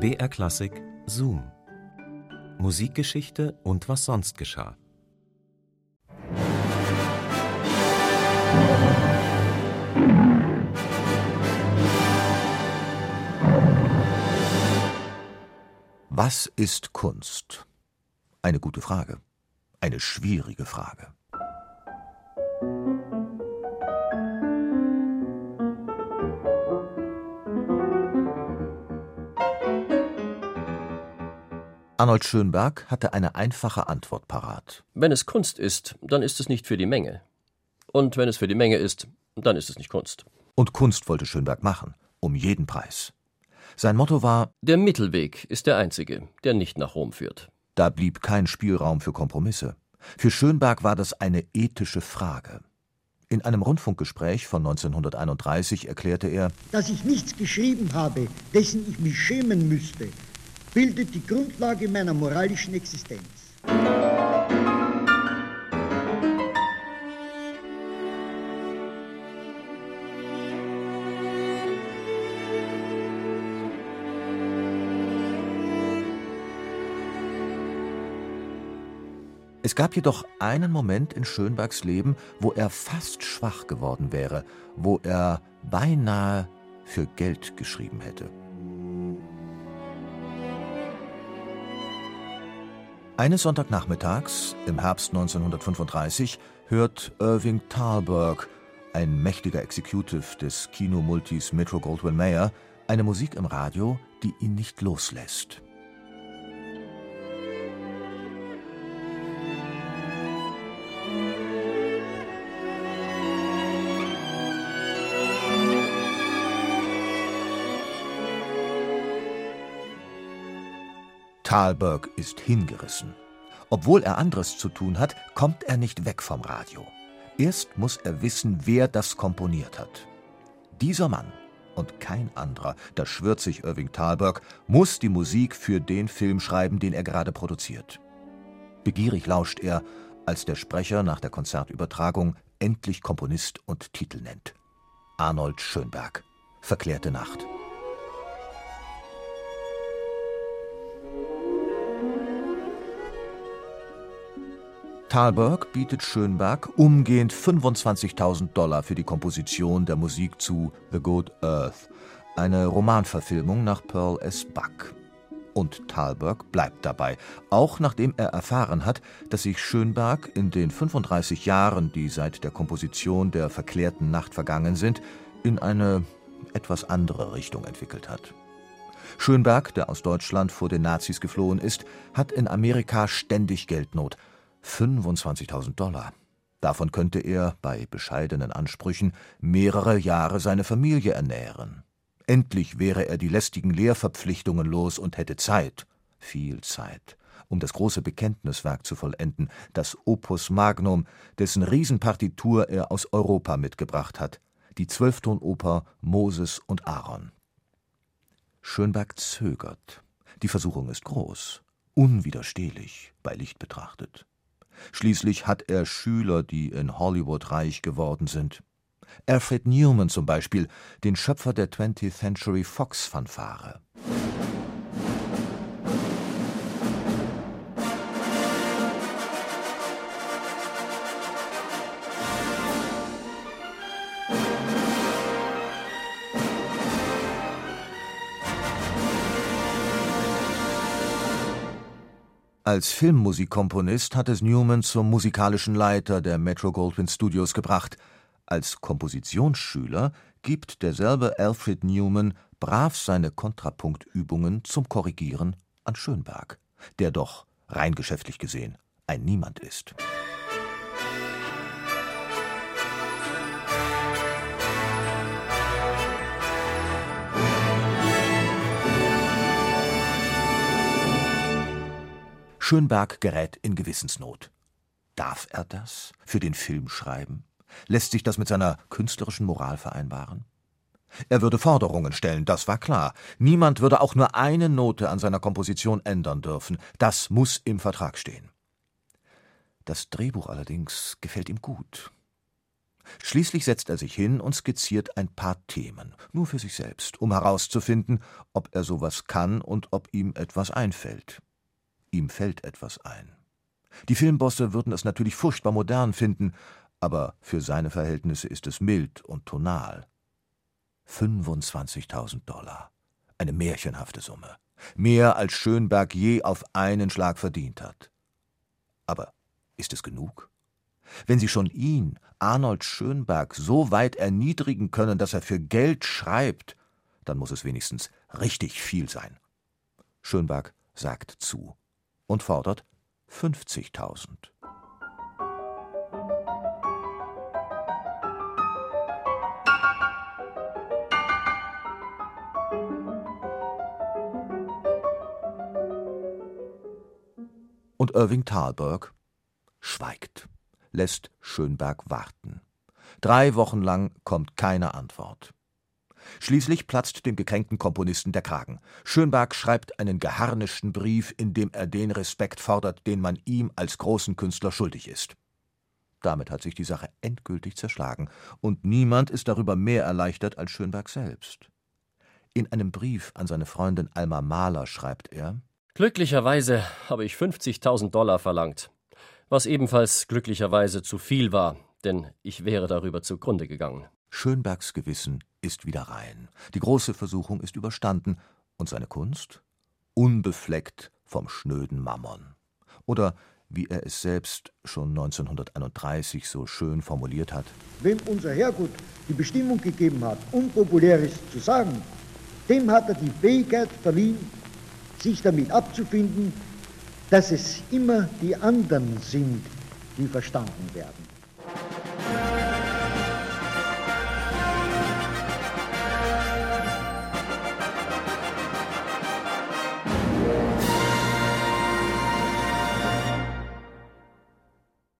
BR Klassik Zoom. Musikgeschichte und was sonst geschah. Was ist Kunst? Eine gute Frage. Eine schwierige Frage. Arnold Schönberg hatte eine einfache Antwort parat. Wenn es Kunst ist, dann ist es nicht für die Menge. Und wenn es für die Menge ist, dann ist es nicht Kunst. Und Kunst wollte Schönberg machen, um jeden Preis. Sein Motto war Der Mittelweg ist der einzige, der nicht nach Rom führt. Da blieb kein Spielraum für Kompromisse. Für Schönberg war das eine ethische Frage. In einem Rundfunkgespräch von 1931 erklärte er, dass ich nichts geschrieben habe, dessen ich mich schämen müsste, bildet die Grundlage meiner moralischen Existenz. Es gab jedoch einen Moment in Schönbergs Leben, wo er fast schwach geworden wäre, wo er beinahe für Geld geschrieben hätte. Eines Sonntagnachmittags im Herbst 1935 hört Irving Thalberg, ein mächtiger Executive des Kinomultis Metro Goldwyn Mayer, eine Musik im Radio, die ihn nicht loslässt. Thalberg ist hingerissen. Obwohl er anderes zu tun hat, kommt er nicht weg vom Radio. Erst muss er wissen, wer das komponiert hat. Dieser Mann und kein anderer, das schwört sich Irving Thalberg, muss die Musik für den Film schreiben, den er gerade produziert. Begierig lauscht er, als der Sprecher nach der Konzertübertragung endlich Komponist und Titel nennt. Arnold Schönberg. Verklärte Nacht. Thalberg bietet Schönberg umgehend 25.000 Dollar für die Komposition der Musik zu The Good Earth, eine Romanverfilmung nach Pearl S. Buck. Und Thalberg bleibt dabei, auch nachdem er erfahren hat, dass sich Schönberg in den 35 Jahren, die seit der Komposition der verklärten Nacht vergangen sind, in eine etwas andere Richtung entwickelt hat. Schönberg, der aus Deutschland vor den Nazis geflohen ist, hat in Amerika ständig Geldnot 25.000 Dollar. Davon könnte er, bei bescheidenen Ansprüchen, mehrere Jahre seine Familie ernähren. Endlich wäre er die lästigen Lehrverpflichtungen los und hätte Zeit, viel Zeit, um das große Bekenntniswerk zu vollenden, das Opus Magnum, dessen Riesenpartitur er aus Europa mitgebracht hat, die Zwölftonoper Moses und Aaron. Schönberg zögert. Die Versuchung ist groß, unwiderstehlich bei Licht betrachtet. Schließlich hat er Schüler, die in Hollywood reich geworden sind. Alfred Newman zum Beispiel, den Schöpfer der 20th Century Fox Fanfare. Als Filmmusikkomponist hat es Newman zum musikalischen Leiter der Metro Goldwyn Studios gebracht. Als Kompositionsschüler gibt derselbe Alfred Newman brav seine Kontrapunktübungen zum Korrigieren an Schönberg, der doch, rein geschäftlich gesehen, ein Niemand ist. Schönberg gerät in Gewissensnot. Darf er das für den Film schreiben? Lässt sich das mit seiner künstlerischen Moral vereinbaren? Er würde Forderungen stellen, das war klar. Niemand würde auch nur eine Note an seiner Komposition ändern dürfen. Das muss im Vertrag stehen. Das Drehbuch allerdings gefällt ihm gut. Schließlich setzt er sich hin und skizziert ein paar Themen, nur für sich selbst, um herauszufinden, ob er sowas kann und ob ihm etwas einfällt. Ihm fällt etwas ein. Die Filmbosse würden es natürlich furchtbar modern finden, aber für seine Verhältnisse ist es mild und tonal. 25.000 Dollar. Eine märchenhafte Summe. Mehr als Schönberg je auf einen Schlag verdient hat. Aber ist es genug? Wenn Sie schon ihn, Arnold Schönberg, so weit erniedrigen können, dass er für Geld schreibt, dann muss es wenigstens richtig viel sein. Schönberg sagt zu und fordert 50.000. Und Irving Thalberg schweigt lässt Schönberg warten. Drei Wochen lang kommt keine Antwort. Schließlich platzt dem gekränkten Komponisten der Kragen. Schönberg schreibt einen geharnischten Brief, in dem er den Respekt fordert, den man ihm als großen Künstler schuldig ist. Damit hat sich die Sache endgültig zerschlagen, und niemand ist darüber mehr erleichtert als Schönberg selbst. In einem Brief an seine Freundin Alma Mahler schreibt er Glücklicherweise habe ich 50.000 Dollar verlangt was ebenfalls glücklicherweise zu viel war, denn ich wäre darüber zugrunde gegangen. Schönbergs Gewissen ist wieder rein. Die große Versuchung ist überstanden und seine Kunst unbefleckt vom schnöden Mammon. Oder wie er es selbst schon 1931 so schön formuliert hat. Wem unser Herrgott die Bestimmung gegeben hat, Unpopuläres zu sagen, dem hat er die Fähigkeit verliehen, sich damit abzufinden, dass es immer die anderen sind, die verstanden werden.